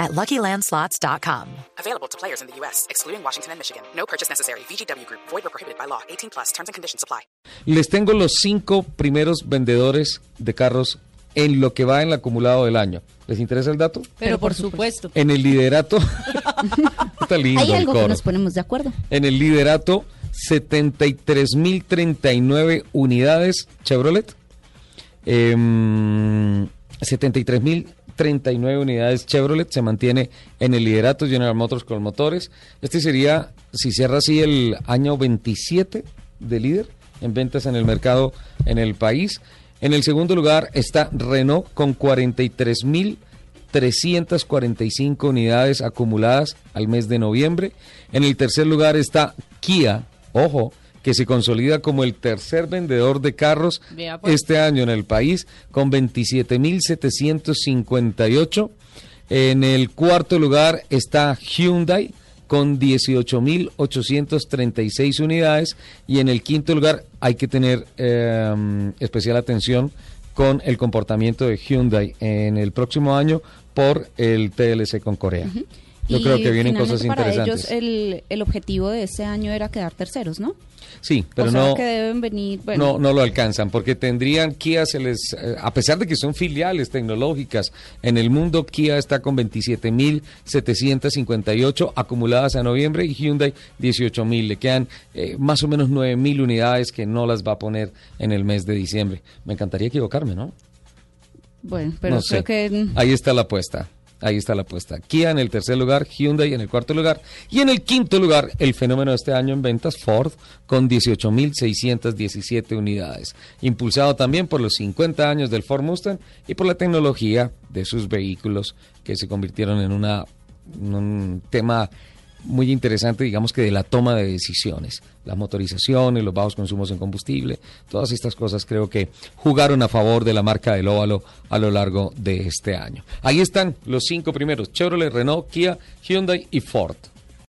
at LuckyLandSlots.com. Available to players in the U.S., excluding Washington and Michigan. No purchase necessary. VGW Group. Void or prohibited by law. 18 plus. Terms and conditions apply. Les tengo los cinco primeros vendedores de carros en lo que va en el acumulado del año. ¿Les interesa el dato? Pero por supuesto. En el liderato... está lindo Hay algo el coro. que nos ponemos de acuerdo. En el liderato, 73.039 unidades Chevrolet. Em, eh, 73.000 39 unidades Chevrolet, se mantiene en el liderato General Motors con motores. Este sería, si cierra así, el año 27 de líder en ventas en el mercado en el país. En el segundo lugar está Renault con 43.345 unidades acumuladas al mes de noviembre. En el tercer lugar está Kia, ojo, que se consolida como el tercer vendedor de carros pues. este año en el país con 27.758. En el cuarto lugar está Hyundai con 18.836 unidades y en el quinto lugar hay que tener eh, especial atención con el comportamiento de Hyundai en el próximo año por el TLC con Corea. Yo creo que vienen cosas para interesantes. ellos el, el objetivo de este año era quedar terceros, ¿no? Sí, pero o sea no que deben venir, bueno, no, no lo alcanzan porque tendrían Kia se les eh, a pesar de que son filiales tecnológicas en el mundo Kia está con 27.758 acumuladas a noviembre y Hyundai 18.000 le quedan eh, más o menos 9.000 unidades que no las va a poner en el mes de diciembre. Me encantaría equivocarme, ¿no? bueno, pero no sé. creo que Ahí está la apuesta. Ahí está la apuesta. Kia en el tercer lugar, Hyundai en el cuarto lugar y en el quinto lugar el fenómeno de este año en ventas Ford con 18.617 unidades. Impulsado también por los 50 años del Ford Mustang y por la tecnología de sus vehículos que se convirtieron en un tema muy interesante, digamos que de la toma de decisiones. La motorización y los bajos consumos en combustible, todas estas cosas creo que jugaron a favor de la marca del óvalo a lo largo de este año. Ahí están los cinco primeros, Chevrolet, Renault, Kia, Hyundai y Ford.